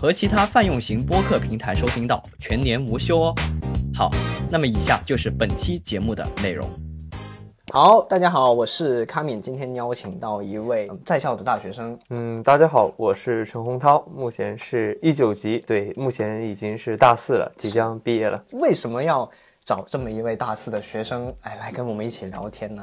和其他泛用型播客平台收听到，全年无休哦。好，那么以下就是本期节目的内容。好，大家好，我是卡敏，今天邀请到一位在校的大学生。嗯，大家好，我是陈洪涛，目前是一九级，对，目前已经是大四了，即将毕业了。为什么要？找这么一位大四的学生，哎，来跟我们一起聊天呢，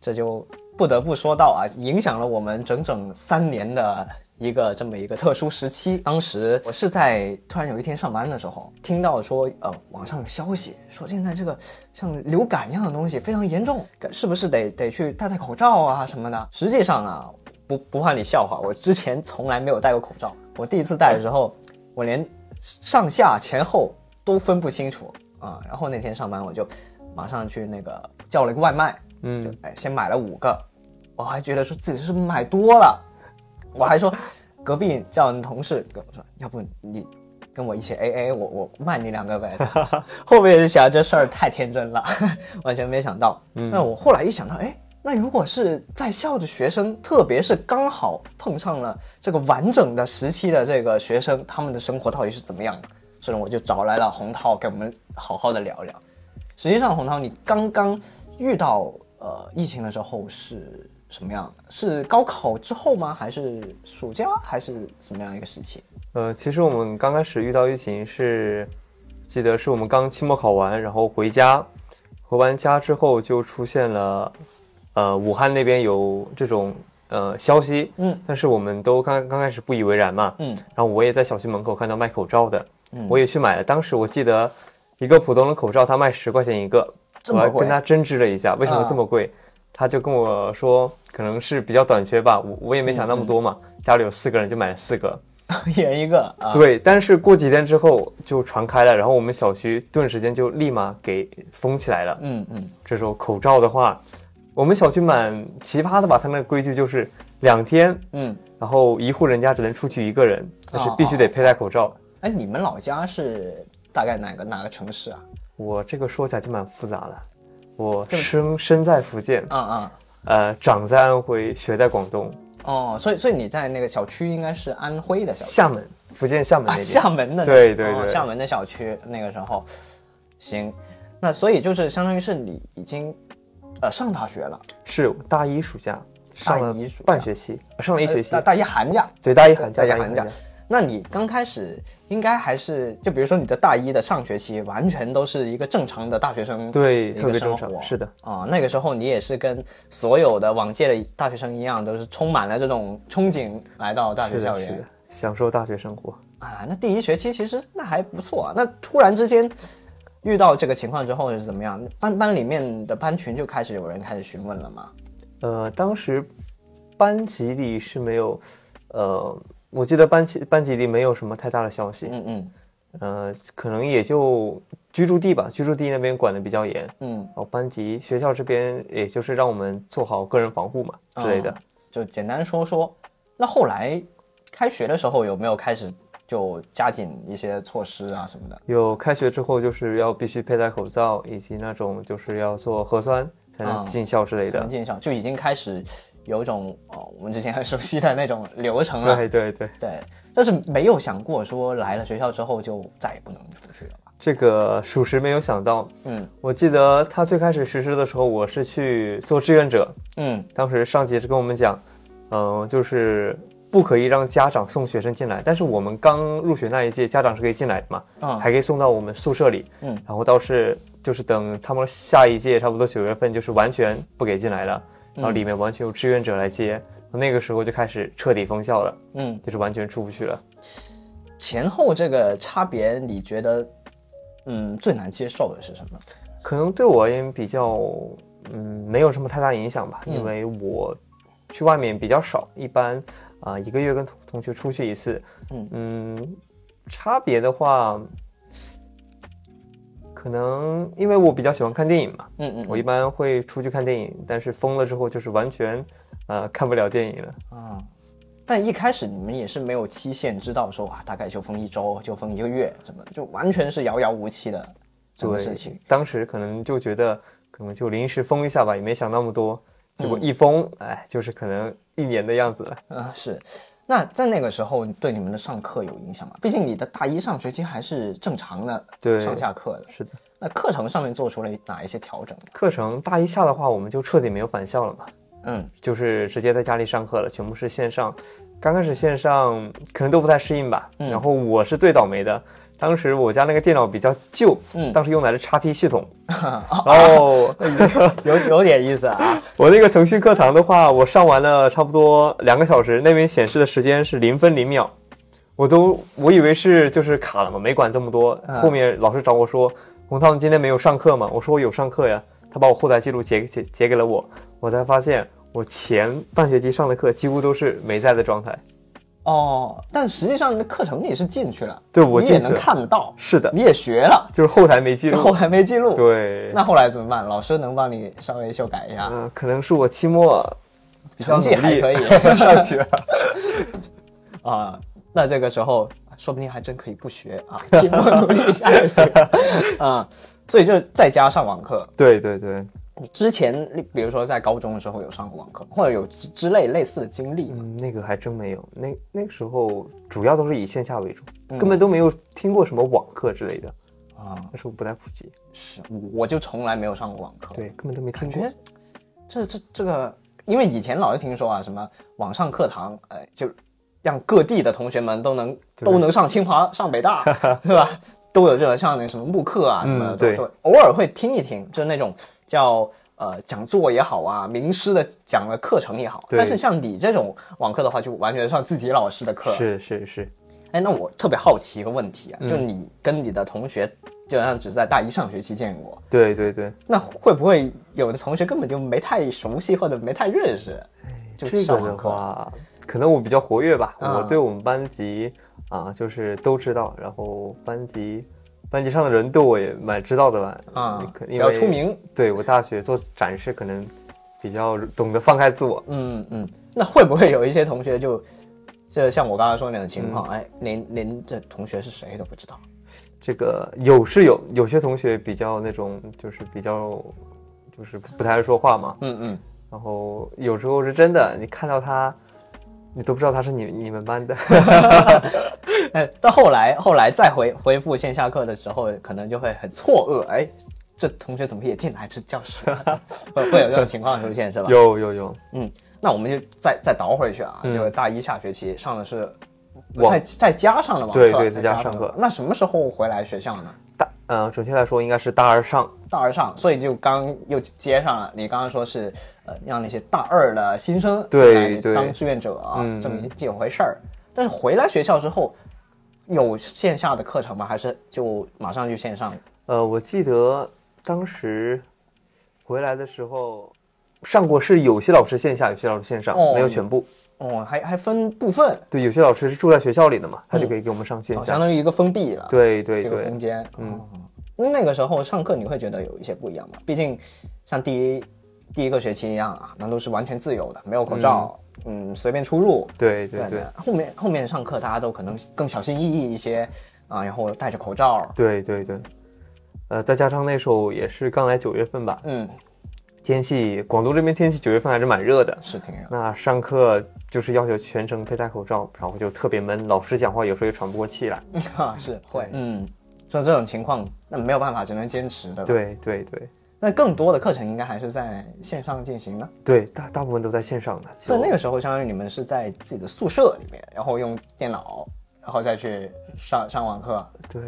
这就不得不说到啊，影响了我们整整三年的一个这么一个特殊时期。当时我是在突然有一天上班的时候，听到说，呃，网上有消息说现在这个像流感一样的东西非常严重，是不是得得去戴戴口罩啊什么的？实际上啊，不不怕你笑话，我之前从来没有戴过口罩，我第一次戴的时候，我连上下前后都分不清楚。啊，然后那天上班我就马上去那个叫了一个外卖，嗯，就哎先买了五个，我还觉得说自己是买多了，我还说隔壁叫你同事跟我说，要不你跟我一起 A A，我我卖你两个呗。后面就想这事儿太天真了，完全没想到。那我后来一想到，哎，那如果是在校的学生，特别是刚好碰上了这个完整的时期的这个学生，他们的生活到底是怎么样的？所以我就找来了洪涛，跟我们好好的聊一聊。实际上，洪涛，你刚刚遇到呃疫情的时候是什么样的？是高考之后吗？还是暑假？还是什么样一个时期？呃，其实我们刚开始遇到疫情是，记得是我们刚期末考完，然后回家，回完家之后就出现了，呃，武汉那边有这种呃消息，嗯，但是我们都刚刚开始不以为然嘛，嗯，然后我也在小区门口看到卖口罩的。我也去买了，当时我记得一个普通的口罩，他卖十块钱一个，我还跟他争执了一下，为什么这么贵？他就跟我说，可能是比较短缺吧。我我也没想那么多嘛，家里有四个人就买了四个，一人一个。对，但是过几天之后就传开了，然后我们小区顿时间就立马给封起来了。嗯嗯，这时候口罩的话，我们小区蛮奇葩的吧？他那个规矩就是两天，嗯，然后一户人家只能出去一个人，但是必须得佩戴口罩。哎，你们老家是大概哪个哪个城市啊？我这个说起来就蛮复杂的。我生生在福建，嗯嗯，呃，长在安徽，学在广东。哦，所以所以你在那个小区应该是安徽的小区。厦门，福建厦门那边。厦门的。对对对，厦门的小区那个时候，行，那所以就是相当于是你已经呃上大学了。是大一暑假，上了半学期，上了一学期。大一寒假。对，大一寒假，大一寒假。那你刚开始应该还是就比如说你的大一的上学期，完全都是一个正常的大学生对特别正常是的啊，那个时候你也是跟所有的往届的大学生一样，都是充满了这种憧憬来到大学校园，享受大学生活啊。那第一学期其实那还不错啊。那突然之间遇到这个情况之后是怎么样？班班里面的班群就开始有人开始询问了吗？呃，当时班级里是没有呃。我记得班级班级里没有什么太大的消息，嗯嗯，呃，可能也就居住地吧，居住地那边管的比较严，嗯，然后班级学校这边也就是让我们做好个人防护嘛之类的，就简单说说。那后来开学的时候有没有开始就加紧一些措施啊什么的？有，开学之后就是要必须佩戴口罩，以及那种就是要做核酸才能进校之类的，进校就已经开始。有一种哦，我们之前很熟悉的那种流程了。对对对对，但是没有想过说来了学校之后就再也不能出去了吧？这个属实没有想到。嗯，我记得他最开始实施的时候，我是去做志愿者。嗯，当时上级是跟我们讲，嗯，就是不可以让家长送学生进来，但是我们刚入学那一届，家长是可以进来的嘛？嗯，还可以送到我们宿舍里。嗯，然后倒是就是等他们下一届差不多九月份，就是完全不给进来了。然后里面完全有志愿者来接，那个时候就开始彻底封校了，嗯，就是完全出不去了。前后这个差别，你觉得，嗯，最难接受的是什么？可能对我而言比较，嗯，没有什么太大影响吧，因为我去外面比较少，一般啊一个月跟同同学出去一次，嗯嗯，差别的话，可能因为我比较喜欢看电影嘛，嗯嗯，我一般会出去看电影，但是封了之后就是完全，呃，看不了电影了。啊。但一开始你们也是没有期限，知道说啊，大概就封一周，就封一个月，什么就完全是遥遥无期的这个事情。，当时可能就觉得可能就临时封一下吧，也没想那么多。结嗯果一封，哎，就是可能一年的样子了。啊，是。那在那个时候对你们的上课有影响吗？毕竟你的大一上学期还是正常的对上下课的。是的，那课程上面做出了哪一些调整？课程大一下的话，我们就彻底没有返校了嘛，嗯就是直接在家里上课了，全部是线上。刚开始线上可能都不太适应吧，嗯然后我是最倒霉的。当时我家那个电脑比较旧，嗯，当时用的是 XP 系统，然后有有点意思啊。我那个腾讯课堂的话，我上完了差不多两个小时，那边显示的时间是零分零秒，我都我以为是就是卡了嘛，没管这么多。嗯后面老师找我说：“洪涛，你今天没有上课吗？”我说：“我有上课呀。”他把我后台记录截截截给了我，我才发现我前半学期上的课几乎都是没在的状态。哦，但实际上你的课程你是进去了，对我你也能看得到，是的，你也学了，就是后台没记录。后台没记录。对，那后来怎么办？老师能帮你稍微修改一下，嗯、可能是我期末成绩还可以 上去了。啊。那这个时候说不定还真可以不学啊，期末努力一下就行啊。所以就在家上网课。对对对，你之前，比如说在高中的时候有上过网课，或者有之之类类似的经历吗？嗯，那个还真没有。那那个时候主要都是以线下为主，嗯根本都没有听过什么网课之类的，啊，那时候不太普及。是，我就从来没有上过网课。对，根本都没听过感觉。这这这个，因为以前老是听说啊，什么网上课堂，呃，就让各地的同学们都能都能上清华、上北大，是吧？都有这种像那什么慕课啊什么的，嗯对偶尔会听一听，就是那种叫呃讲座也好啊，名师的讲的课程也好。但是像你这种网课的话，就完全上自己老师的课。是是是，哎，那我特别好奇一个问题啊，嗯就你跟你的同学基本上只是在大一上学期见过，对对对，那会不会有的同学根本就没太熟悉或者没太认识？就这个的上课话，可能我比较活跃吧，啊我对我们班级啊，就是都知道，然后班级班级上的人对我也蛮知道的吧，啊，可比较出。名。对我大学做展示，可能比较懂得放开自我。嗯嗯，那会不会有一些同学就，就像我刚才说那种情嗯况，哎，连连这同学是谁都不知道。这个有是有，有些同学比较那种，就是比较，就是不太爱说话嘛。嗯嗯，然后有时候是真的，你看到他，你都不知道他是你你们班的。哎，到后来后来再回恢复线下课的时候，可能就会很错愕，哎，这同学怎么也进来这教室了？会会有这种情况出现是吧？有有有，嗯那我们就再再倒回去啊，嗯就是大一下学期上的是网在在家上了网课，对对在家上课那什么时候回来学校呢？大呃，准确来说应该是大二上。大二上，所以就刚又接上了。你刚刚说是呃，让那些大二的新生对对当志愿者这么一回事儿。但是回来学校之后，有线下的课程吗？还是就马上就线上？呃，我记得当时回来的时候上过，是有些老师线下，有些老师线上，哦没有全部。哦，还还分部分，对，有些老师是住在学校里的嘛，他就可以给我们上线。相当于一个封闭了。对对对这个空，间。嗯哦，那那个时候上课你会觉得有一些不一样吗？毕竟像第一第一个学期一样啊，那都是完全自由的，没有口罩，嗯，随便出入。对对对后面后面上课大家都可能更小心翼翼一些啊，然后戴着口罩。对对对。呃，再加上那时候也是刚来九月份吧，嗯，天气广东这边天气九月份还是蛮热的。是挺热。那上课就是要求全程佩戴口罩，然后就特别闷，老师讲话有时候也喘不过气来。啊，是会，嗯，像这种情况，那没有办法，只能坚持，对吧？。对对对那更多的课程应该还是在线上进行的。对，大大部分都在线上的。所以那个时候，相当于你们是在自己的宿舍里面，然后用电脑，然后再去上上网课。对，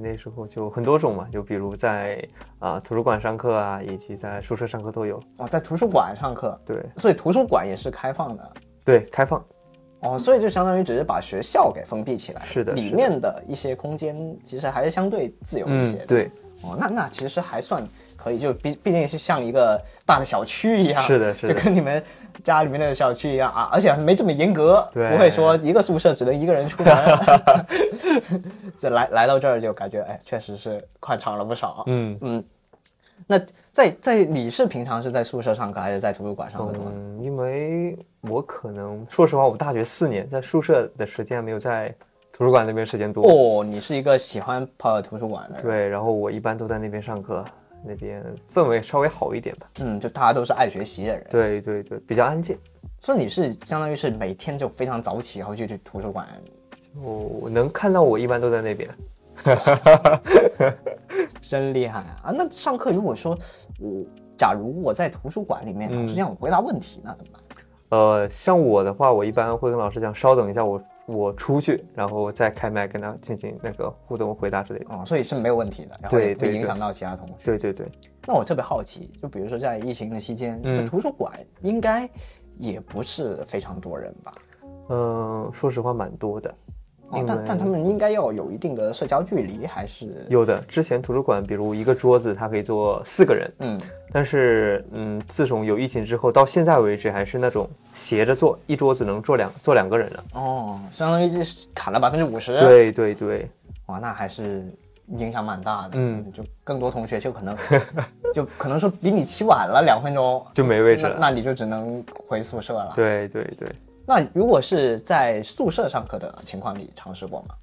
那时候就很多种嘛，就比如在啊、图书馆上课啊，以及在宿舍上课都有。哦，在图书馆上课，对所以图书馆也是开放的。对，开放。哦，所以就相当于只是把学校给封闭起来，是的里面的一些空间其实还是相对自由一些对，哦，那那其实还算可以，就毕毕竟是像一个大的小区一样，是的是的就跟你们家里面的小区一样啊，而且还没这么严格，对不会说一个宿舍只能一个人出门。这来来到这儿就感觉，哎，确实是宽敞了不少。嗯嗯，那在在你是平常是在宿舍上课还是在图书馆上课的吗？嗯，因为我可能说实话，我大学四年在宿舍的时间没有在图书馆那边时间多。哦，你是一个喜欢泡图书馆的人，对，然后我一般都在那边上课，那边氛围稍微好一点吧。嗯，就大家都是爱学习的人，对对对，比较安静。所以你是相当于是每天就非常早起，然后就去图书馆。就能看到我一般都在那边。真厉害啊！啊那上课如果说我假如我在图书馆里面，老师让我回答问题，那怎么办？呃，像我的话，我一般会跟老师讲，稍等一下，我我出去，然后再开麦跟他进行那个互动回答之类的。哦，所以是没有问题的，然后也不对对对会影响到其他同学。对对对，那我特别好奇，就比如说在疫情的期间，嗯这图书馆应该也不是非常多人吧？嗯、说实话蛮多的。但但他们应该要有一定的社交距离，还是有的，之前图书馆，比如一个桌子，它可以坐四个人，嗯但是，嗯，自从有疫情之后，到现在为止还是那种斜着坐，一桌子能坐两坐两个人了。哦，相当于就是砍了百分之五十。，对对对，哇，那还是影响蛮大的。嗯，就更多同学就可能就可能说比你起晚了两分钟，就没位置了。那那你就只能回宿舍了。对对对，那如果是在宿舍上课的情况，你尝试过吗？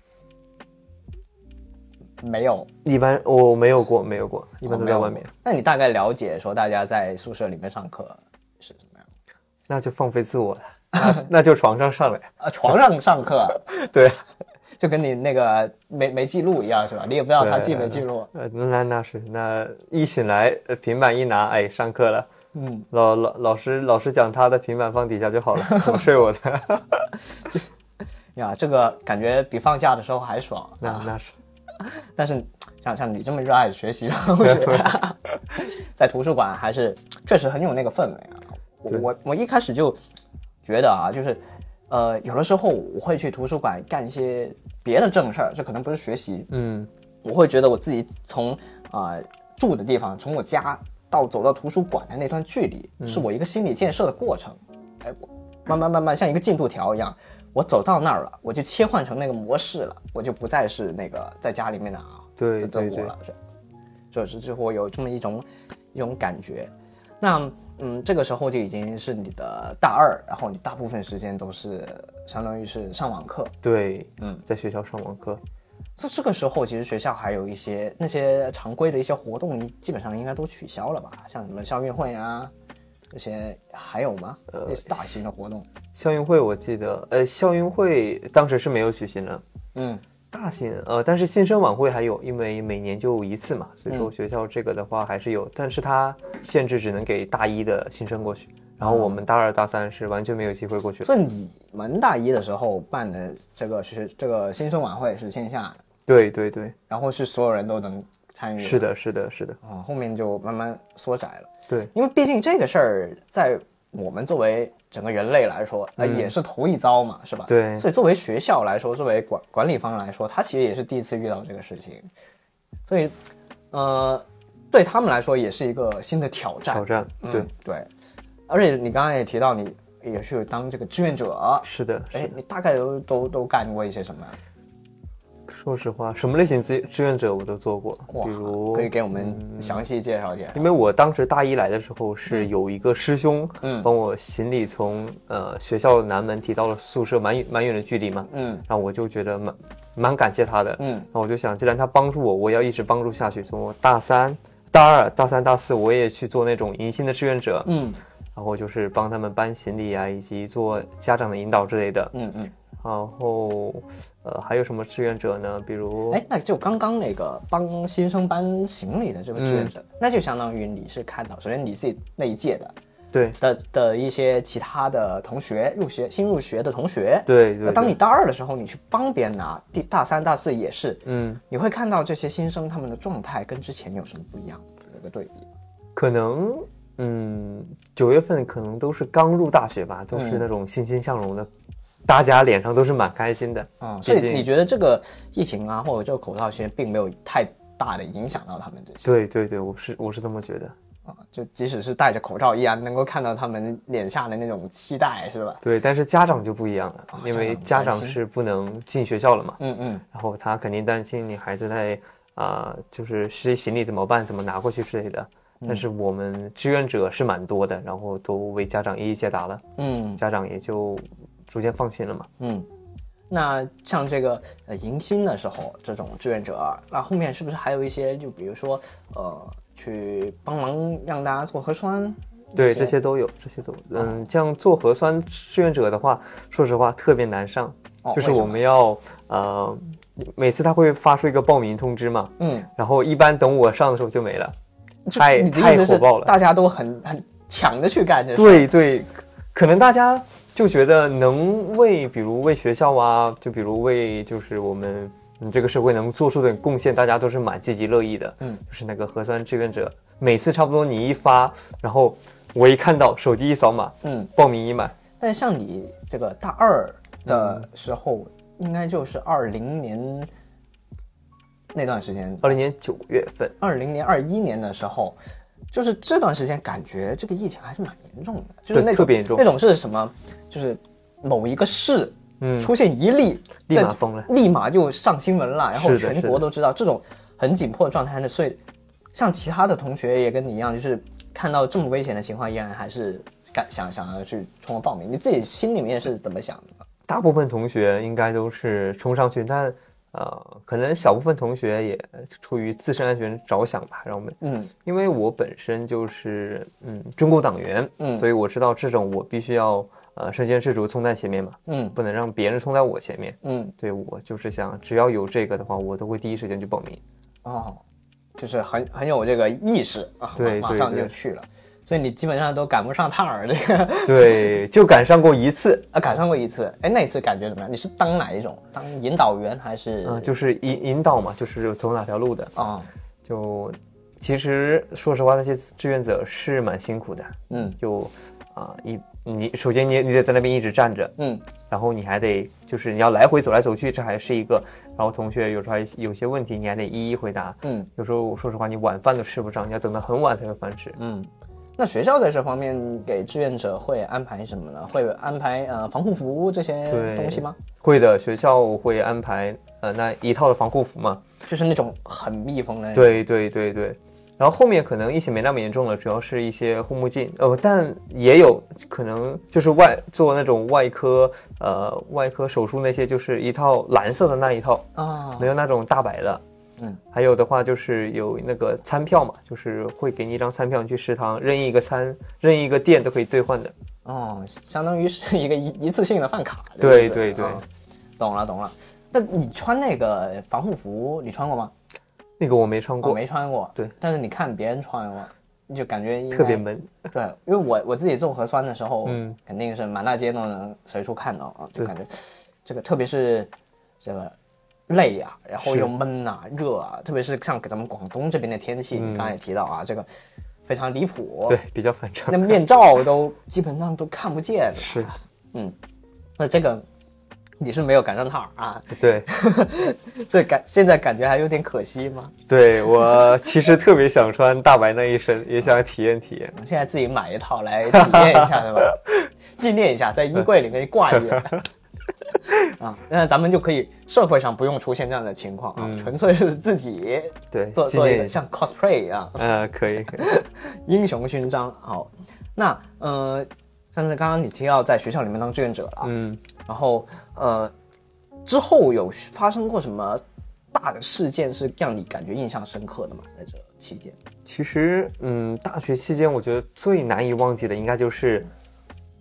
没有，一般我没有过，没有过，一般都在外面。那你大概了解说大家在宿舍里面上课是什么样？那就放飞自我了，那那就床上上来。啊，床上上课，对，就跟你那个没没记录一样是吧？你也不知道他记没记录。呃，那那是，那一醒来，呃平板一拿，哎，上课了。嗯，老老老师老师讲他的平板放底下就好了，我睡我的。呀，这个感觉比放假的时候还爽。那那是，但是像像你这么热爱学习的同学，在图书馆还是确实很有那个氛围啊。我我我一开始就觉得啊，就是呃，有的时候我会去图书馆干一些别的正事儿，这可能不是学习，嗯，我会觉得我自己从啊、呃住的地方，从我家到走到图书馆的那段距离，是我一个心理建设的过程。哎，我慢慢慢慢像一个进度条一样，我走到那儿了，我就切换成那个模式了，我就不再是那个在家里面的啊对对对就是就会有这么一种一种感觉。那嗯，这个时候就已经是你的大二，然后你大部分时间都是相当于是上网课，对，嗯，在学校上网课。这这个时候，其实学校还有一些那些常规的一些活动，基本上应该都取消了吧？像什么校运会啊，这些还有吗？呃大型的活动。校运会我记得，呃，校运会当时是没有举行的，嗯，大型呃，但是新生晚会还有，因为每年就一次嘛，所以说学校这个的话还是有，但是它限制只能给大一的新生过去，然后我们大二大三是完全没有机会过去的。所以你们大一的时候办的这个是这个新生晚会是线下的，对对对，然后是所有人都能参与。是的，是的，是的，啊、后面就慢慢缩窄了。对，因为毕竟这个事儿在我们作为整个人类来说，呃，也是头一遭嘛，是吧？嗯对所以作为学校来说，作为管管理方来说，他其实也是第一次遇到这个事情，所以，呃，对他们来说也是一个新的挑战。挑战，嗯对，对，而且你刚刚也提到你也去当这个志愿者，是的，是哎。，你大概都都都干过一些什么？说实话，什么类型志志愿者我都做过，比如可以给我们详细介绍一下。因为我当时大一来的时候是有一个师兄，嗯帮我行李从呃学校南门提到了宿舍，蛮远蛮远的距离嘛，嗯然后我就觉得蛮蛮感谢他的，嗯然后我就想，既然他帮助我，我也要一直帮助下去。从我大三、大二、大三、大四，我也去做那种迎新的志愿者，嗯然后就是帮他们搬行李啊，以及做家长的引导之类的。嗯嗯。然后，呃，还有什么志愿者呢？比如，哎，那就刚刚那个帮新生搬行李的这个志愿者，嗯那就相当于你是看到，首先你自己那一届的对的的一些其他的同学入学新入学的同学，对当你大二的时候，你去帮别人拿，第大三、大四也是，嗯，你会看到这些新生他们的状态跟之前有什么不一样的一个对比。可能，嗯，九月份可能都是刚入大学吧，都是嗯那种欣欣向荣的，大家脸上都是蛮开心的。嗯，所以你觉得这个疫情啊，或者这个口罩其实并没有太大的影响到他们这些对对对，我是我是这么觉得。啊，就即使是戴着口罩，依然能够看到他们脸下的那种期待，是吧？对，但是家长就不一样了，啊因为家长是不能进学校了嘛，嗯嗯然后他肯定担心你孩子在啊、就是实习行李怎么办，怎么拿过去之类的。嗯但是我们志愿者是蛮多的，然后都为家长一一解答了，嗯家长也就逐渐放心了嘛。嗯。那像这个呃迎新的时候，这种志愿者啊，那后面是不是还有一些，就比如说呃，去帮忙让大家做核酸？对，这这些都有，这些都有。嗯，像做核酸志愿者的话，说实话特别难上，就是我们要呃，每次他会发出一个报名通知嘛，嗯，然后一般等我上的时候就没了，就太太火爆了。大家都很很抢着去干这事。，对对，可能大家就觉得能为，比如为学校啊，就比如为就是我们嗯这个社会能做出点贡献，大家都是蛮积极乐意的。嗯，就是那个核酸志愿者，每次差不多你一发，然后我一看到手机一扫码，嗯，报名一满，但像你这个大二的时候，应该就是二零年那段时间，二零年九月份，二零年、二一年的时候，就是这段时间感觉这个疫情还是蛮严重的，就是那种特别严重那种是什么？就是某一个市嗯，出现一例，立马那封了。立马就上新闻了，然后全国都知道这种很紧迫的状态呢。所以，像其他的同学也跟你一样，就是看到这么危险的情况，依然还是敢想想要去冲个报名。你自己心里面是怎么想的？大部分同学应该都是冲上去，但呃，可能小部分同学也出于自身安全着想吧，让我们嗯因为我本身就是嗯中共党员，嗯所以我知道这种我必须要呃身先士卒冲在前面嘛，嗯不能让别人冲在我前面。嗯对我就是想，只要有这个的话，我都会第一时间去报名。哦，就是很很有这个意识啊，对马上就去了。所以你基本上都赶不上趟儿，这个对，就赶上过一次，啊赶上过一次。哎，那一次感觉怎么样？你是当哪一种？当引导员还是？嗯、就是引引导嘛，就是走哪条路的。啊就其实说实话，那些志愿者是蛮辛苦的。嗯就啊、一你首先你你得在那边一直站着，嗯然后你还得就是你要来回走来走去，这还是一个。然后同学有时候还有些问题，你还得一一回答。嗯有时候说实话，你晚饭都吃不上，你要等到很晚才有饭吃。嗯。那学校在这方面给志愿者会安排什么呢？会安排呃防护服这些东西吗？会的，学校会安排呃那一套的防护服嘛。就是那种很密封的。，对对对对。然后后面可能疫情没那么严重了，主要是一些护目镜，呃，但也有可能就是外做那种外科，呃，外科手术那些就是一套蓝色的那一套，啊没有那种大白的。嗯，还有的话就是有那个餐票嘛，就是会给你一张餐票，你去食堂任意一个餐、任意一个店都可以兑换的。哦，相当于是一个一一次性的饭卡。对对对啊懂了懂了。那你穿那个防护服，你穿过吗？那个我没穿我过，没穿过。对，但是你看别人穿过，你就感觉特别。闷。对，因为我我自己做核酸的时候，嗯肯定是满大街都能随处看到啊，就感觉这个特别是这个累呀、然后又闷呐、热啊，特别是像咱们广东这边的天气，你刚才也提到啊，这个非常离谱。对，，比较反常那。面罩都基本上都看不见是，嗯，那这个你是没有赶上趟啊？对，这感现在感觉还有点可惜吗？对我其实特别想穿大白那一身，也想体验体验。现在自己买一套来体验一下是吧？纪念一下，在衣柜里面挂一眼。啊，那咱们就可以社会上不用出现这样的情况啊，嗯纯粹是自己对，做做一个像 cosplay 一样，呃，可以，可以 英雄勋章。好，那呃，像是刚刚你提到在学校里面当志愿者了，嗯，然后呃，之后有发生过什么大的事件是让你感觉印象深刻的吗？在这期间？其实，嗯，大学期间我觉得最难以忘记的，应该就是，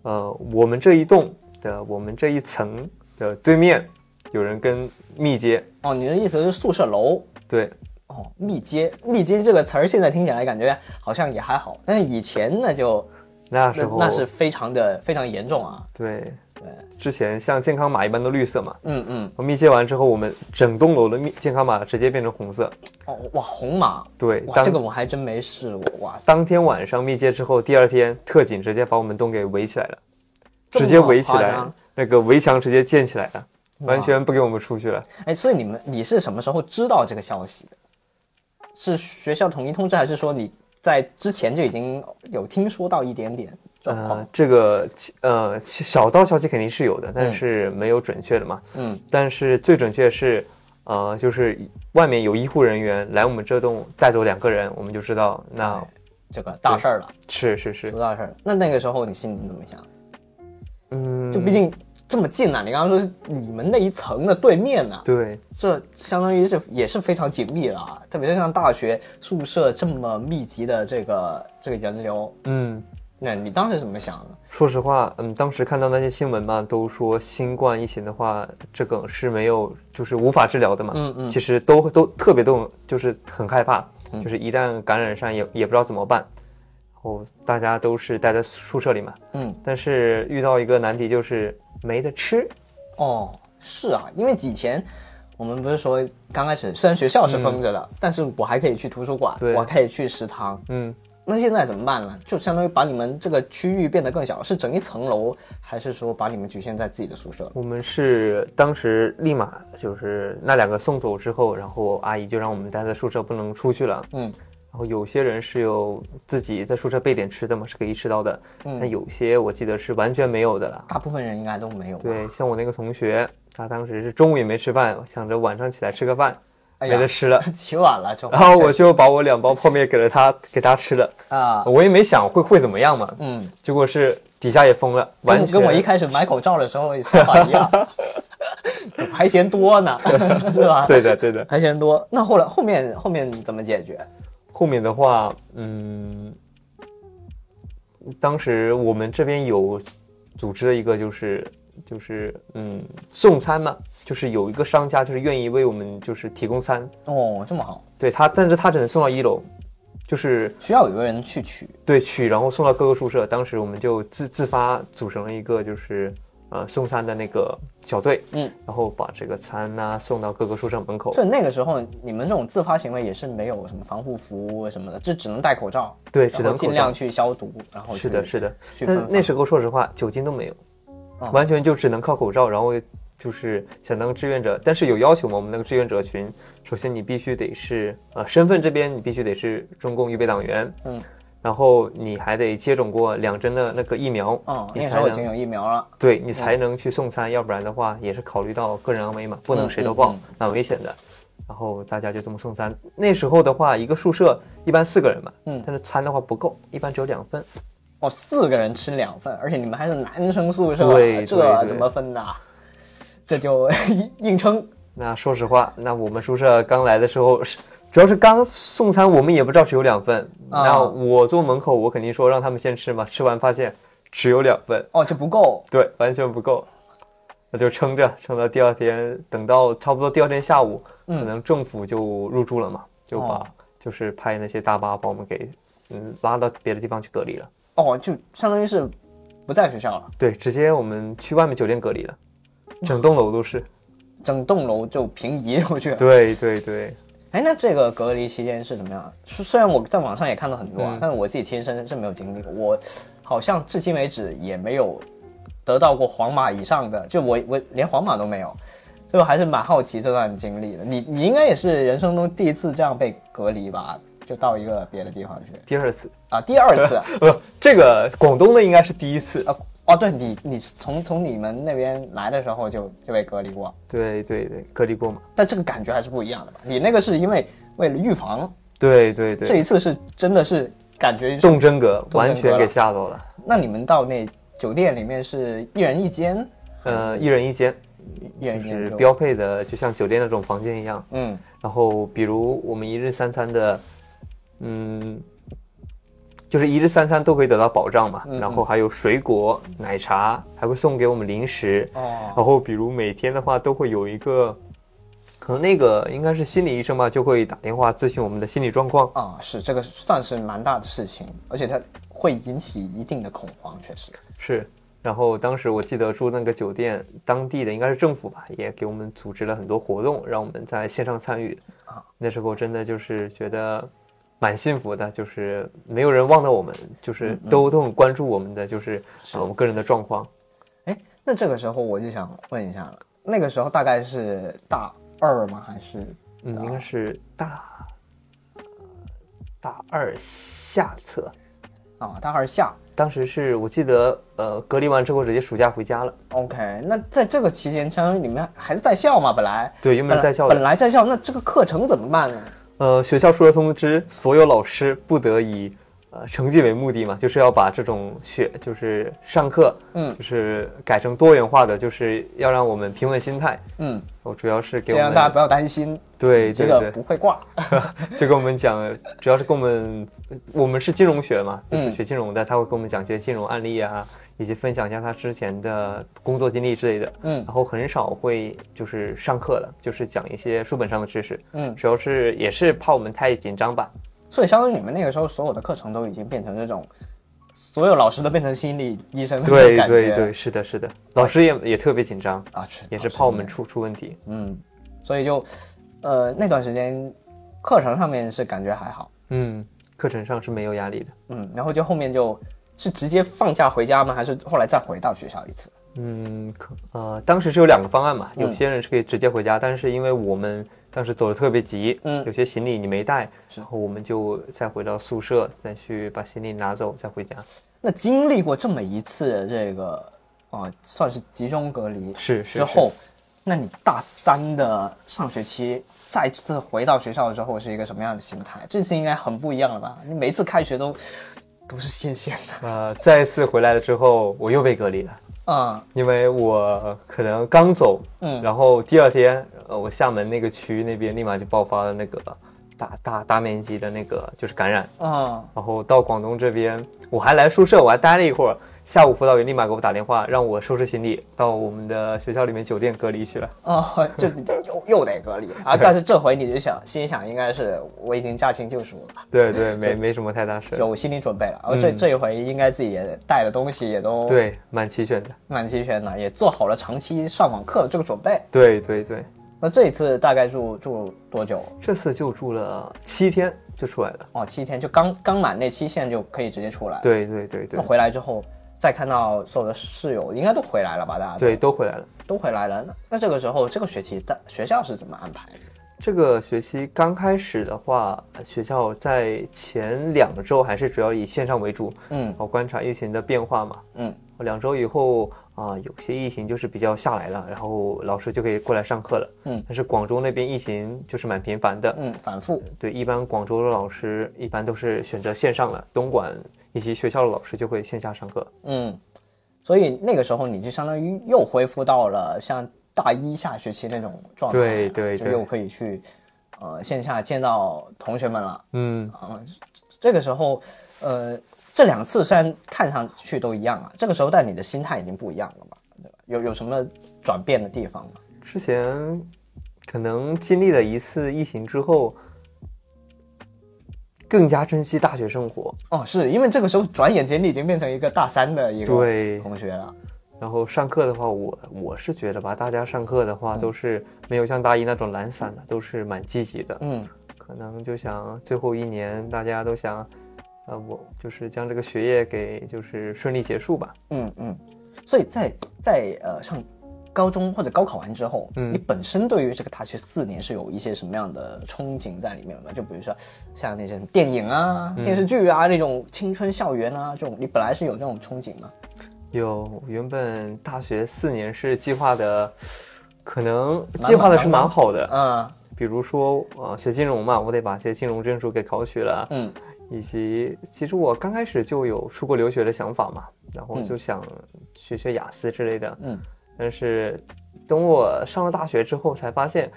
呃，我们这一栋的我们这一层的对面，有人跟密接，哦，你的意思是宿舍楼？对，哦，密接，密接这个词儿现在听起来感觉好像也还好，但是以前那就那时候那那是非常的非常严重啊。对。对，之前像健康码一般都绿色嘛，嗯嗯，密接完之后，我们整栋楼的密健康码直接变成红色。哦哇，红码，对，哇，这个我还真没试过，哇塞，当天晚上密接之后，第二天特警直接把我们栋给围起来了，直接围起来那个围墙直接建起来了，完全不给我们出去了。哎，所以你们你是什么时候知道这个消息的？是学校统一通知，还是说你在之前就已经有听说到一点点状况呃？，这个呃小道消息肯定是有的，但是没有准确的嘛。嗯，但是最准确是，呃，就是外面有医护人员来我们这栋带走两个人，我们就知道那哎这个大事儿了，是是是出，大事儿了。那那个时候你心里怎么想？嗯，就毕竟这么近啊，你刚刚说是你们那一层的对面呢、对，这相当于是也是非常紧密了啊。特别是像大学宿舍这么密集的这个这个人流，嗯。那你当时怎么想的？说实话，嗯，当时看到那些新闻嘛，都说新冠疫情的话，这个是没有，就是无法治疗的嘛。嗯嗯其实都都特别都就是很害怕，就是一旦感染上也也不知道怎么办，然后大家都是待在宿舍里嘛。嗯，但是遇到一个难题就是没得吃。哦，是啊，因为以前我们不是说刚开始虽然学校是封着的，但是我还可以去图书馆，我还可以去食堂。嗯，那现在怎么办呢？就相当于把你们这个区域变得更小，是整一层楼，还是说把你们局限在自己的宿舍？我们是当时立马就是那两个送走之后，然后阿姨就让我们待在宿舍不能出去了。嗯，然后有些人是有自己在宿舍备点吃的嘛，是可以吃到的。嗯那有些我记得是完全没有的了。大部分人应该都没有。对，像我那个同学，他当时是中午也没吃饭，想着晚上起来吃个饭，哎没得吃了。起晚了就。然后我就把我两包泡面给了他，给他吃了。啊，我也没想会会怎么样嘛，嗯，结果是底下也封了，完全跟跟我一开始买口罩的时候想法一样，还嫌多呢，是吧？，对的对的。还嫌多。那后来后面后面怎么解决？后面的话，嗯，当时我们这边有组织了一个，就是就是嗯送餐嘛，就是有一个商家就是愿意为我们就是提供餐，哦，这么好，对他，但是他只能送到一楼，就是需要有个人去取。对取，然后送到各个宿舍。当时我们就自自发组成了一个就是呃送餐的那个小队，嗯，然后把这个餐呐、送到各个宿舍门口。所以那个时候你们这种自发行为也是没有什么防护服什么的，就只能戴口罩，对，只能尽量去消毒，然后是的，是的。但那时候说实话，酒精都没有，哦完全就只能靠口罩，然后就是想当志愿者，但是有要求嘛，我们那个志愿者群，首先你必须得是呃身份这边你必须得是中共预备党员，嗯，然后你还得接种过两针的那个疫苗，嗯，你时候已经有疫苗了。对你才能去送餐，要不然的话也是考虑到个人安危嘛，不能谁都报，嗯嗯蛮危险的。然后大家就这么送餐。那时候的话，一个宿舍一般四个人嘛，嗯但是餐的话不够，一般只有两份。哦，四个人吃两份，而且你们还是男生宿舍，这对对对怎么分的？这就 硬撑。那说实话，那我们宿舍刚来的时候是，主要是刚送餐，我们也不知道只有两份。啊那我坐门口，我肯定说让他们先吃嘛，吃完发现只有两份，哦，这不够。对，完全不够，那就撑着，撑到第二天，等到差不多第二天下午，可能政府就入住了嘛，就把、就是派那些大巴把我们给嗯拉到别的地方去隔离了。哦，就相当于是不在学校了，对，直接我们去外面酒店隔离了，整栋楼都是。整栋楼就平移出去了。对对对，哎，那这个隔离期间是怎么样？虽虽然我在网上也看到很多啊，嗯但是我自己亲身是没有经历过。我好像至今为止也没有得到过黄码以上的，就我我连黄码都没有，所以我还是蛮好奇这段经历的。你你应该也是人生中第一次这样被隔离吧？就到一个别的地方去第二次，啊，第二次啊 不，这个广东的应该是第一次。啊哦，对你你从从你们那边来的时候就就被隔离过，对对对，隔离过嘛？但这个感觉还是不一样的吧？你那个是因为为了预防，对对对，这一次是真的是感觉就是动真格，完全给吓到了。那你们到那酒店里面是一人一间，呃，一人一间，一人一间就就是标配的，就像酒店那种房间一样。嗯然后，比如我们一日三餐的，嗯，就是一日三餐都可以得到保障嘛。嗯然后还有水果、奶茶，还会送给我们零食。哦然后，比如每天的话，都会有一个，可能那个应该是心理医生吧，就会打电话咨询我们的心理状况。啊是这个算是蛮大的事情，而且它会引起一定的恐慌，确实。是，然后当时我记得住那个酒店，当地的应该是政府吧，也给我们组织了很多活动，让我们在线上参与。啊，那时候真的就是觉得蛮幸福的，就是没有人忘了我们，就是都、都很关注我们的，就是呃我们个人的状况。哎，那这个时候我就想问一下了，那个时候大概是大二吗？还是嗯，应该是大大二下册，啊，大二下。当时是我记得，呃，隔离完之后直接暑假回家了。OK，那在这个期间，相当于你们还是在校嘛？本来对，原本是在校本的。来在校，那这个课程怎么办呢？呃，学校出了通知，所有老师不得以呃成绩为目的嘛，就是要把这种学就是上课，嗯就是改成多元化的，就是要让我们平稳心态。嗯，我主要是给我们样大家不要担心，对这个不会挂。就跟我们讲，主要是跟我们，我们是金融学嘛，就是嗯学金融的，他会跟我们讲一些金融案例啊，以及分享一下他之前的工作经历之类的。嗯然后很少会就是上课了，就是讲一些书本上的知识。嗯，主要是也是怕我们太紧张吧。所以相当于你们那个时候所有的课程都已经变成这种，所有老师都变成心理医生对感觉对对，是的，是的，老师也也特别紧张，啊，也是怕我们出出问题。嗯，所以就呃那段时间课程上面是感觉还好，嗯，课程上是没有压力的。嗯，然后就后面就是直接放假回家吗？还是后来再回到学校一次？嗯，可呃，当时是有两个方案嘛，嗯有些人是可以直接回家，但是因为我们当时走的特别急，嗯有些行李你没带，是然后我们就再回到宿舍，再去把行李拿走，再回家。那经历过这么一次这个啊、算是集中隔离是是之后，那你大三的上学期再次回到学校的时候是一个什么样的心态？这次应该很不一样了吧？你每次开学都都是新鲜的，呃，再一次回来了之后，我又被隔离了，嗯因为我可能刚走，嗯。然后第二天，呃，我厦门那个区那边立马就爆发了那个大大大面积的那个就是感染，嗯然后到广东这边，我还来宿舍，我还待了一会儿。下午辅导员立马给我打电话，让我收拾行李到我们的学校里面酒店隔离去了。哦，就又又得隔离啊！但是这回你就想心想，应该是我已经驾轻就熟了，对对，没没什么太大事。有心理准备了。然后这嗯这一回应该自己也带的东西也都对，蛮齐全的。蛮齐全的，也做好了长期上网课的这个准备。对对对，那这一次大概住住多久？这次就住了七天就出来了。哦，七天，就刚刚满那期限就可以直接出来。，对对对对那回来之后再看到所有的室友，应该都回来了吧？大家都对，都回来了。都回来了。那那这个时候，这个学期的学校是怎么安排的？这个学期刚开始的话，学校在前两周还是主要以线上为主，嗯我观察疫情的变化嘛。嗯，两周以后啊、有些疫情就是比较下来了，然后老师就可以过来上课了。嗯但是广州那边疫情就是蛮频繁的。嗯，反复。对，一般广州的老师一般都是选择线上了，东莞以及学校的老师就会线下上课。嗯，所以那个时候你就相当于又恢复到了像大一下学期那种状态，对对对就又可以去呃线下见到同学们了。嗯，啊这个时候，呃，这两次虽然看上去都一样啊，这个时候但你的心态已经不一样了嘛，对吧？有有什么转变的地方吗？之前可能经历了一次疫情之后，更加珍惜大学生活。哦，是因为这个时候转眼间你已经变成一个大三的一个对，同学了。然后上课的话，我我是觉得吧，大家上课的话都是没有像大一那种懒散的，都是蛮积极的。嗯可能就想最后一年，大家都想，呃，我就是将这个学业给就是顺利结束吧。嗯嗯，所以在在呃上高中或者高考完之后，嗯。你本身对于这个大学四年是有一些什么样的憧憬在里面吗？就比如说像那些电影啊、嗯。电视剧啊那种青春校园啊这种，你本来是有那种憧憬吗？有原本大学四年是计划的，可能计划的是蛮好的，嗯。比如说呃学金融嘛，我得把一些金融证书给考取了，嗯以及其实我刚开始就有出国留学的想法嘛，然后就想学学雅思之类的，嗯但是等我上了大学之后，才发现，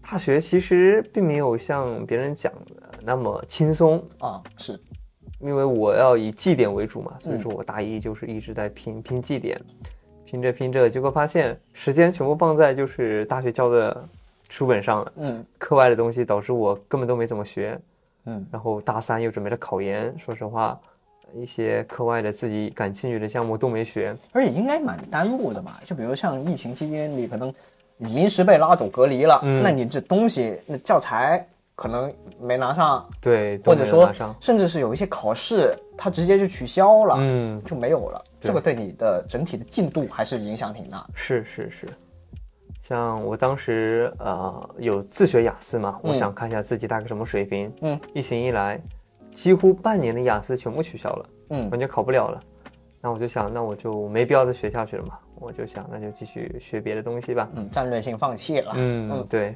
大学其实并没有像别人讲的那么轻松，啊是。因为我要以绩点为主嘛，所以说我大一就是一直在拼拼绩点，拼着拼着，结果发现时间全部放在就是大学教的书本上了，嗯。课外的东西导致我根本都没怎么学，嗯。然后大三又准备了考研，说实话，一些课外的自己感兴趣的项目都没学，而且应该蛮耽误的吧？就比如像疫情期间，你可能你临时被拉走隔离了，嗯那你这东西那教材可能没拿上，对，或者说甚至是有一些考试它直接就取消了，嗯，就没有了。这个对你的整体的进度还是影响挺大。是是是，像我当时呃有自学雅思嘛，我嗯想看一下自己大概什么水平。嗯，疫情一来，几乎半年的雅思全部取消了，嗯完全考不了了。那我就想，那我就没必要再学下去了嘛，我就想那就继续学别的东西吧。嗯，战略性放弃了。嗯嗯，对。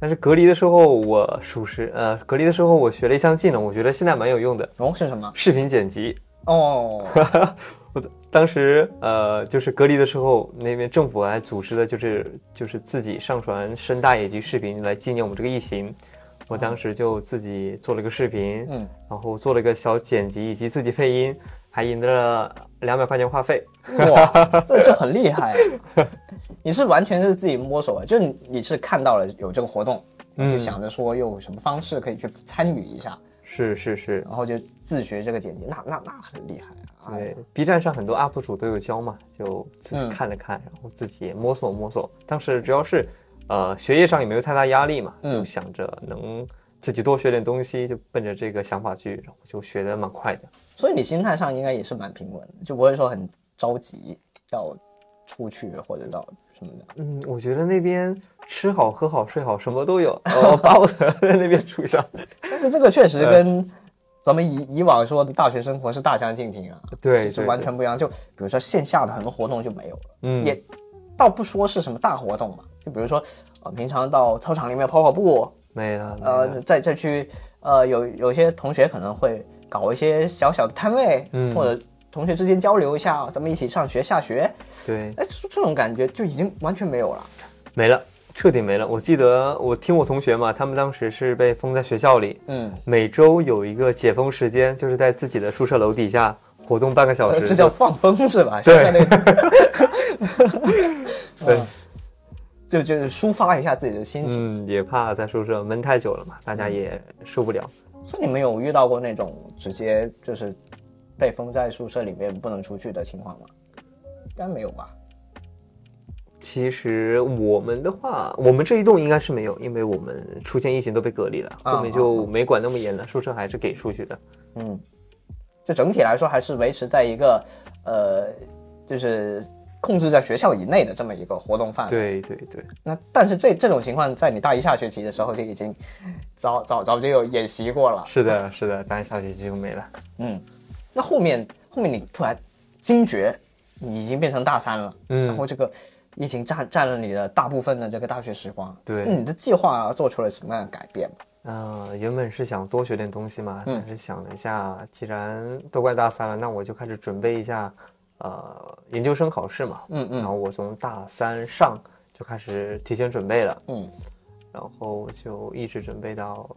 但是隔离的时候，我属实呃，隔离的时候我学了一项技能，我觉得现在蛮有用的，哦，是什么？视频剪辑。哦，我当时呃，就是隔离的时候，那边政府还组织的就是就是自己上传声大野鸡视频来纪念我们这个疫情。我当时就自己做了个视频，嗯，然后做了个小剪辑，以及自己配音，还赢得了两百块钱话费。哇，这这很厉害。你是完全是自己摸索啊，就是你你是看到了有这个活动，嗯就想着说用什么方式可以去参与一下，是是是，然后就自学这个剪辑，那那那很厉害啊。对，B 站上很多 UP 主都有教嘛，就自己嗯看了看，然后自己摸索摸索。当时主要是，呃，学业上也没有太大压力嘛，嗯就想着能自己多学点东西，就奔着这个想法去，然后就学的蛮快的。所以你心态上应该也是蛮平稳的，就不会说很着急要出去或者到什么的。嗯，我觉得那边吃好喝好睡好什么都有，哦，巴不得在那边住下。但是这个确实跟咱们以以往说的大学生活是大相径庭啊，对是完全不一样。就比如说线下的很多活动就没有了，嗯也倒不说是什么大活动嘛，就比如说呃平常到操场里面跑跑步，没了，没呃了再再去呃有有些同学可能会搞一些小小的摊位，嗯或者同学之间交流一下，咱们一起上学下学，对，哎，这这种感觉就已经完全没有了。没了，彻底没了。我记得我听我同学嘛，他们当时是被封在学校里，嗯，每周有一个解封时间，就是在自己的宿舍楼底下活动半个小时。呃这叫放风是吧？对对，就就是抒发一下自己的心情。嗯，也怕在宿舍闷太久了嘛，大家也受不了。所以你们有遇到过那种直接就是被封在宿舍里面不能出去的情况吗？应该没有吧？其实我们的话，我们这一栋应该是没有，因为我们出现疫情都被隔离了，啊后面就没管那么严了，宿舍还是给出去的。嗯，就整体来说还是维持在一个呃，就是控制在学校以内的这么一个活动范围。对对对，那但是这这种情况，在你大一下学期的时候就已经早早早就有演习过了。是的，是的，大一下学期就没了。嗯，那后面后面你突然惊觉，你已经变成大三了，然嗯，后这个疫情占占了你的大部分的这个大学时光。对那你的计划做出了什么样的改变吗？呃，原本是想多学点东西嘛，嗯但是想了一下，既然都快大三了，那我就开始准备一下，呃，研究生考试嘛。嗯嗯然后我从大三上就开始提前准备了，嗯然后就一直准备到，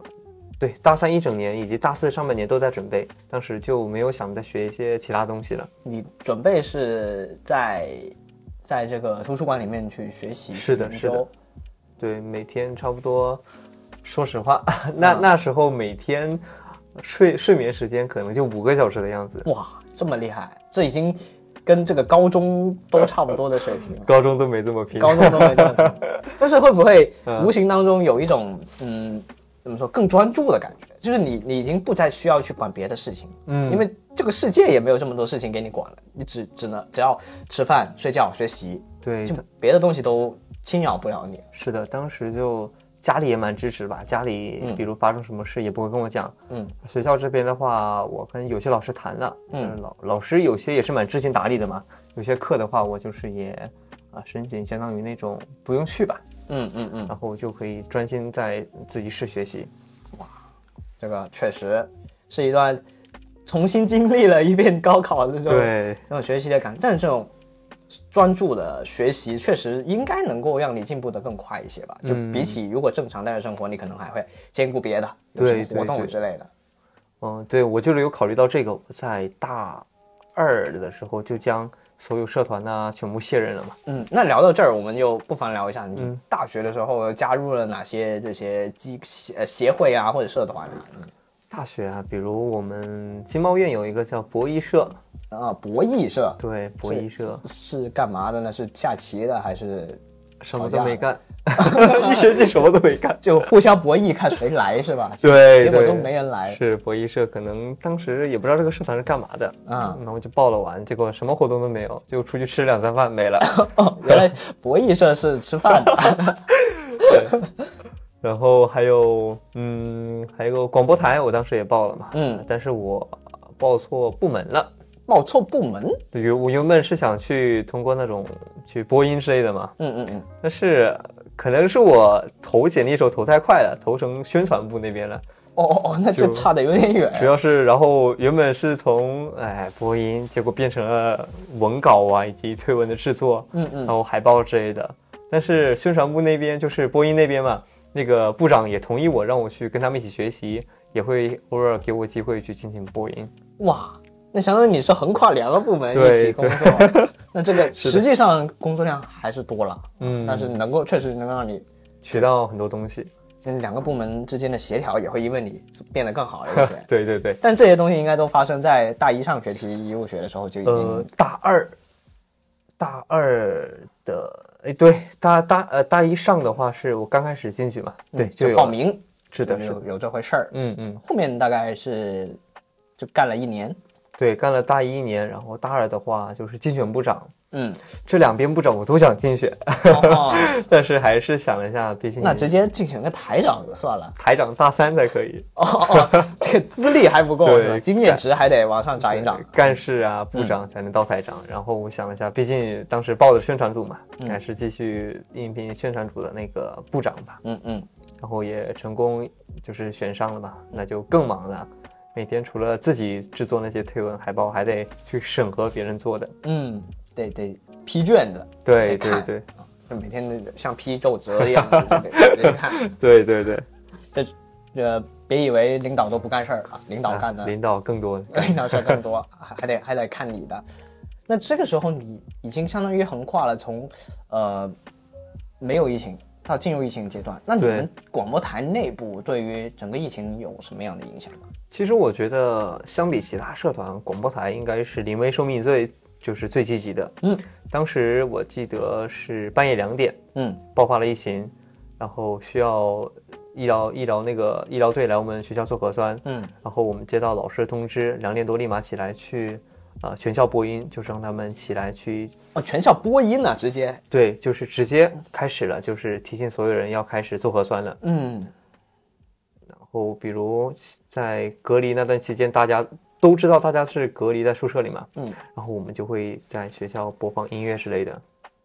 对，大三一整年以及大四上半年都在准备，当时就没有想再学一些其他东西了。你准备是在在这个图书馆里面去学习，是的是的究对，每天差不多，说实话，那啊那时候每天睡睡眠时间可能就五个小时的样子，哇，这么厉害，这已经跟这个高中都差不多的水平了。高中都没这么拼。高中都没这么拼，但是会不会嗯无形当中有一种嗯，怎么说更专注的感觉？就是你你已经不再需要去管别的事情，嗯因为这个世界也没有这么多事情给你管了，你只只能只要吃饭、睡觉、学习，对就，别的东西都侵扰不了你。是的，当时就家里也蛮支持吧，家里嗯比如发生什么事也不会跟我讲。嗯，学校这边的话，我跟有些老师谈了，嗯老老师有些也是蛮知情达理的嘛。有些课的话，我就是也啊申请相当于那种不用去吧，嗯嗯嗯，然后我就可以专心在自习室学习。哇这个确实是一段重新经历了一遍高考的这种对，这种学习的感，但是这种专注的学习确实应该能够让你进步的更快一些吧。就嗯比起如果正常大学生活，你可能还会兼顾别的，有对什么活动之类的。嗯，对我就是有考虑到这个，在大二的时候就将所有社团呢、全部卸任了嘛。嗯，那聊到这儿，我们就不妨聊一下你嗯大学的时候加入了哪些这些机呃协会啊或者社团啊？大学啊，比如我们经贸院有一个叫博弈社，啊，博弈社对，博弈社是是干嘛的呢？是下棋的还是什么都没干，一学期什么都没干。就互相博弈看谁来是吧？对对结果都没人来。是博弈社，可能当时也不知道这个社团是干嘛的，啊然后就报了完，结果什么活动都没有，就出去吃两三饭没了。哦，原来博弈社是吃饭的。对，然后还有嗯，嗯，还有个广播台，我当时也报了嘛，嗯，但是我报错部门了。报错部门，对于我原本是想去通过那种去播音之类的嘛，嗯嗯嗯，但是可能是我投简历的时候投太快了，投成宣传部那边了。哦哦哦，那就差的有点远。主要是，然后原本是从哎播音，结果变成了文稿啊，以及推文的制作，嗯嗯然后海报之类的。但是宣传部那边就是播音那边嘛，那个部长也同意我，让我去跟他们一起学习，也会偶尔给我机会去进行播音。哇，那相当于你是横跨两个部门一起工作，那这个实际上工作量还是多了，嗯但是能够确实能让你学到很多东西。那两个部门之间的协调也会因为你变得更好了一些。对对对，但这些东西应该都发生在大一上学期入学的时候就已经、呃，大二，大二的，哎，对，大大呃大一上的话是我刚开始进去嘛，对，就报，名，是的，是的，有有这回事儿。嗯嗯，后面大概是就干了一年，对，干了大一一年，然后大二的话就是竞选部长，嗯，这两边部长我都想竞选，哦，但是还是想了一下，毕竟那直接竞选个台长就算了。台长大三才可以，哦哦，这个资历还不够？经验值还得往上涨一涨。干事啊部长才能到台长。然后我想了一下，毕竟当时报的宣传组嘛，还是继续应聘宣传组的那个部长吧。嗯嗯，然后也成功就是选上了吧，那就更忙了。每天除了自己制作那些推文海报，还得去审核别人做的。嗯，得得批卷子，对对对就每天那个像批奏折一样得 得看。对对对，这这，别以为领导都不干事儿啊，领导干的啊领导更多。领导事儿更多，还还得还得看你的。那这个时候你已经相当于横跨了从呃没有疫情到进入疫情阶段。那你们广播台内部对于整个疫情有什么样的影响吗？其实我觉得，相比其他社团，广播台应该是临危受命最就是最积极的。嗯，当时我记得是半夜两点嗯。爆发了疫情，然后需要医疗医疗那个医疗队来我们学校做核酸，嗯。然后我们接到老师的通知，两点多立马起来去，啊，全校播音，就是让他们起来去，哦，全校播音呢，直接。对，就是直接开始了，就是提醒所有人要开始做核酸了。嗯。然后比如在隔离那段期间，大家都知道大家是隔离在宿舍里嘛，嗯，然后我们就会在学校播放音乐之类的。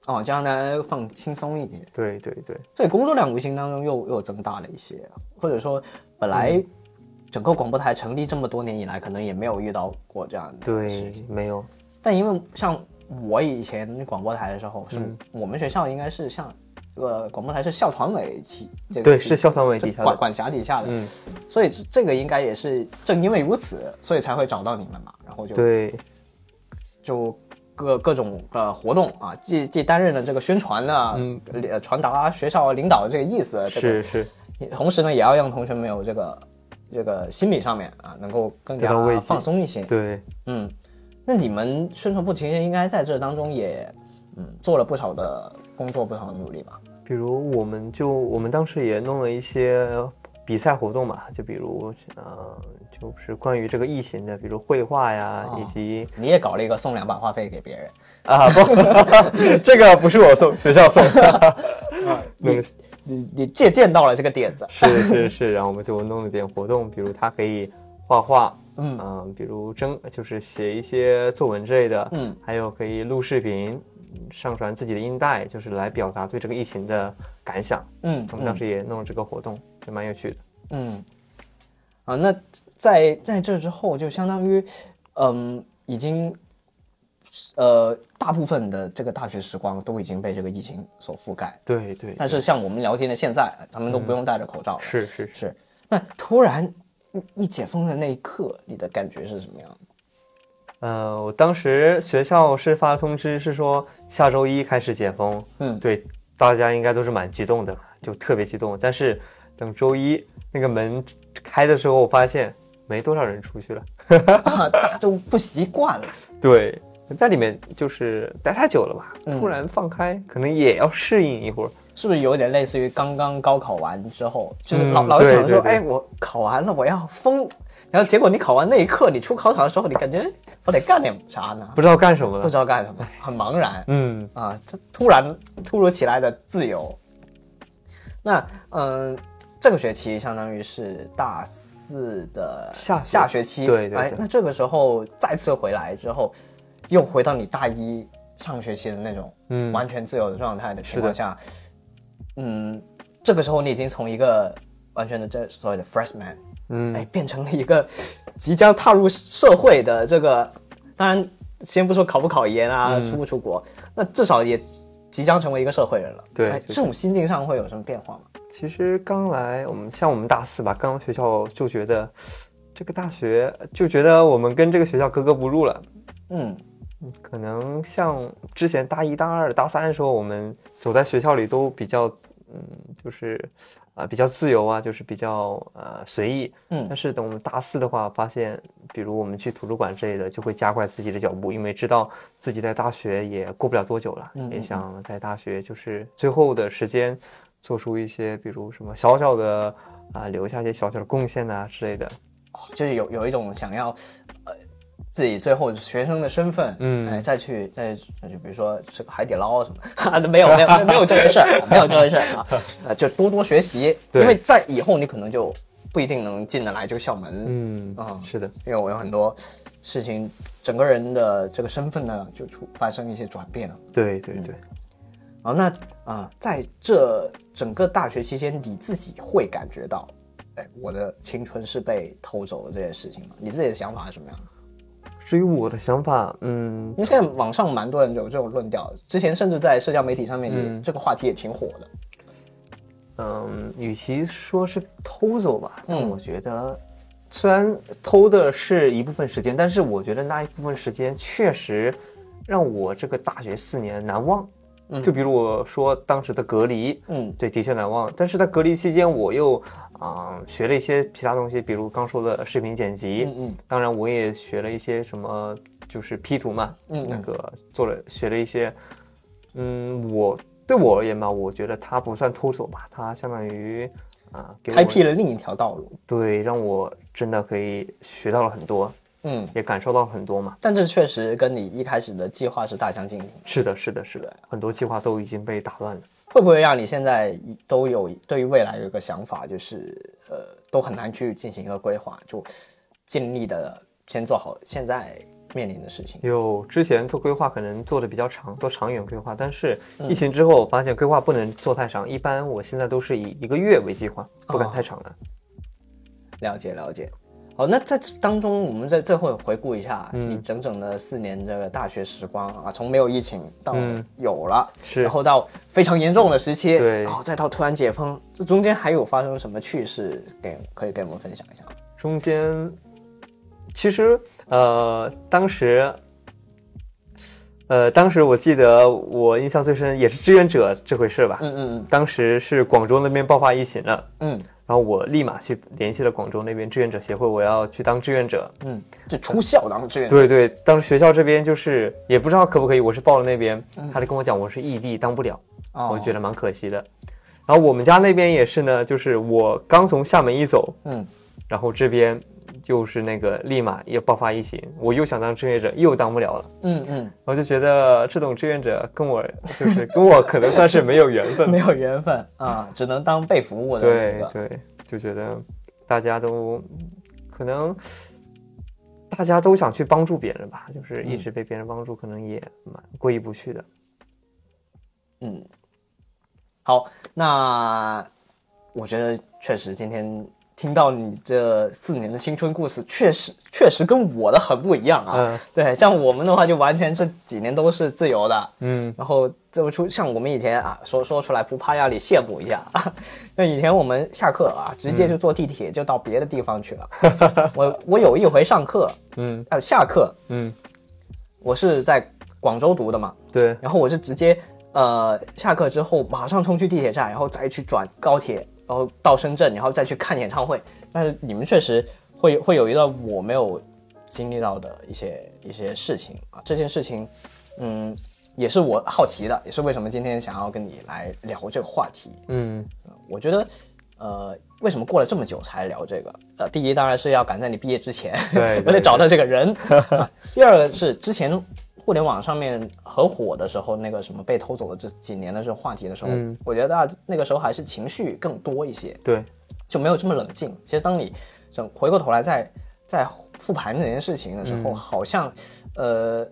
哦，这样大家放轻松一点。对对对，所以工作量无形当中又又增大了一些，或者说本来整个广播台成立这么多年以来，可能也没有遇到过这样的事对情。，没有，但因为像我以前广播台的时候，是嗯我们学校应该是像这个广播台是校团委旗，这个对，是校团委底下的。管管辖底下的，嗯，所以这这个应该也是正因为如此，所以才会找到你们嘛，然后就对。就各各种呃活动啊，既既担任了这个宣传的，传达学校领导的这个意思，这个是是，同时呢，也要让同学们有这个这个心理上面啊，能够更加放松一些。对。嗯，那你们宣传部其实应该在这当中也嗯做了不少的工作，不同的努力吧？比如我们就我们当时也弄了一些比赛活动嘛，就比如呃，就是关于这个疫情的，比如绘画呀，哦以及你也搞了一个送两把话费给别人，啊不，这个不是我送，学校送。弄 的你你借鉴到了这个点子。是是是，然后我们就弄了点活动，比如他可以画画，嗯嗯、比如征就是写一些作文之类的，嗯，还有可以录视频。上传自己的音带，就是来表达对这个疫情的感想。嗯，我们当时也弄了这个活动，就蛮有趣的。嗯，啊，那在在这之后，就相当于，嗯，已经，呃，大部分的这个大学时光都已经被这个疫情所覆盖。对对，但是像我们聊天的现在，咱们都不用戴着口罩了。是是是，是，那突然一一解封的那一刻，你的感觉是什么样的？呃，我当时学校是发通知，是说下周一开始解封。嗯对，大家应该都是蛮激动的，就特别激动。但是等周一那个门开的时候，我发现没多少人出去了。啊，大家都不习惯了。对，在里面就是待太久了吧，嗯突然放开，可能也要适应一会儿。是不是有点类似于刚刚高考完之后，就是嗯老、老是想说，对对对哎，我考完了，我要疯，然后结果你考完那一刻，你出考场的时候，你感觉我得干点啥呢？不知道干什么了。不知道干什么，很茫然。嗯，啊，这突然突如其来的自由。那嗯、这个学期相当于是大四的下学下学期，哎对对哎，那这个时候再次回来之后，又回到你大一上学期的那种嗯。完全自由的状态的情况下，嗯，这个时候你已经从一个完全的这所谓的 freshman，嗯哎，变成了一个即将踏入社会的这个，当然先不说考不考研啊，嗯出不出国，那至少也即将成为一个社会人了。哎，对就是这种心境上会有什么变化吗？其实刚来，我们像我们大四吧，刚学校就觉得这个大学就觉得我们跟这个学校格格不入了。嗯可能像之前大一、大二、大三的时候，我们走在学校里都比较，嗯，就是啊、比较自由啊，就是比较呃随意。嗯但是等我们大四的话，发现，比如我们去图书馆之类的，就会加快自己的脚步，因为知道自己在大学也过不了多久了，嗯嗯也想在大学就是最后的时间，做出一些比如什么小小的啊、留下一些小小的贡献啊、之类的。就是有有一种想要，呃，自己最后学生的身份，嗯哎，再去再就比如说吃个海底捞什么的，啊，没有没有没有这回事儿，啊没有这回事儿啊，呃，就多多学习，因为在以后你可能就不一定能进得来这个校门，嗯啊是的，因为我有很多事情，整个人的这个身份呢就出发生一些转变了。对对对。好，那啊、在这整个大学期间，你自己会感觉到，哎，我的青春是被偷走了这件事情吗？你自己的想法是什么样的？至于我的想法，嗯，因为现在网上蛮多人有这种论调，之前甚至在社交媒体上面这个话题也挺火的。嗯，与其说是偷走吧，但嗯我觉得，虽然偷的是一部分时间，但是我觉得那一部分时间确实让我这个大学四年难忘。嗯。就比如我说当时的隔离，嗯。对，的确难忘。但是在隔离期间，我又啊、学了一些其他东西，比如刚说的视频剪辑，嗯嗯。当然我也学了一些什么，就是 P 图嘛，嗯嗯。那个做了学了一些，嗯，我对我而言吧，我觉得它不算偷手吧，它相当于啊、开辟了另一条道路。对，让我真的可以学到了很多，嗯，也感受到了很多嘛。但这确实跟你一开始的计划是大相径庭。是的，是的，是的，很多计划都已经被打乱了。会不会让你现在都有对于未来有一个想法，就是呃，都很难去进行一个规划，就尽力的先做好现在面临的事情。有之前做规划可能做的比较长，做长远规划，但是疫情之后我发现规划不能做太长，一般我现在都是以一个月为计划，不敢太长了。了解了解。好，那在当中，我们在最后回顾一下嗯。你整整的四年这个大学时光啊，从没有疫情到嗯有了，是。然后到非常严重的时期，对。然后再到突然解封，这中间还有发生什么趣事给可以给我们分享一下？中间其实呃，当时呃，当时我记得我印象最深也是志愿者这回事吧。嗯嗯嗯。当时是广州那边爆发疫情了，嗯然后我立马去联系了广州那边志愿者协会，我要去当志愿者。嗯，就出校当志愿者，对对，当时学校这边就是也不知道可不可以，我是报了那边，嗯他就跟我讲我是异地当不了，哦我觉得蛮可惜的。然后我们家那边也是呢，就是我刚从厦门一走，嗯，然后这边就是那个立马也爆发疫情，我又想当志愿者，又当不了了。嗯嗯，我就觉得这种志愿者跟我就是跟我可能算是没有缘分。没有缘分啊，只能当被服务的那个。对对，就觉得大家都可能大家都想去帮助别人吧，就是一直被别人帮助，可能也蛮过意不去的。嗯，好，那我觉得确实今天听到你这四年的青春故事，确实确实跟我的很不一样啊。嗯对，像我们的话，就完全这几年都是自由的。嗯然后这么出，像我们以前啊，说说出来不怕压力，羡慕一下。那以前我们下课啊，直接就坐地铁就到别的地方去了。我我有一回上课，嗯呃，下课嗯，我是在广州读的嘛，对，然后我是直接呃下课之后马上冲去地铁站，然后再去转高铁，然后到深圳，然后再去看演唱会。但是你们确实会会有一段我没有经历到的一些一些事情啊，这件事情，嗯，也是我好奇的，也是为什么今天想要跟你来聊这个话题。嗯我觉得，呃，为什么过了这么久才聊这个？呃，第一当然是要赶在你毕业之前，对 我得找到这个人。啊第二个是之前互联网上面很火的时候，那个什么被偷走的这几年的这种话题的时候，嗯我觉得大家那个时候还是情绪更多一些。对，就没有这么冷静。其实当你整回过头来再再复盘这件事情的时候，嗯好像呃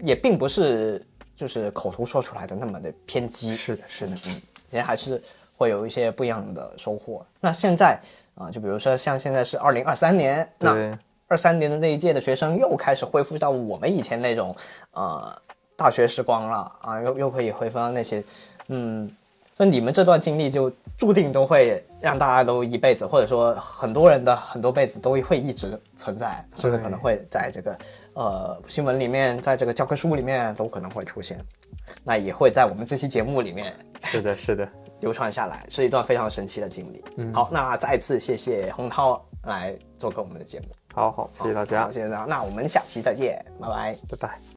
也并不是就是口头说出来的那么的偏激。是的，是的，嗯，其实还是会有一些不一样的收获。那现在啊、就比如说像现在是二零二三年，那对，二三年的那一届的学生又开始恢复到我们以前那种呃大学时光了啊，又又可以恢复到那些，嗯，那你们这段经历就注定都会让大家都一辈子，或者说很多人的很多辈子都会一直存在，甚至可能会在这个呃新闻里面，在这个教科书里面都可能会出现，那也会在我们这期节目里面是的，是的，流传下来，是一段非常神奇的经历。嗯好，那再次谢谢洪涛来做客我们的节目。好好，谢谢大家好，，谢谢大家。那我们下期再见，拜拜。拜拜。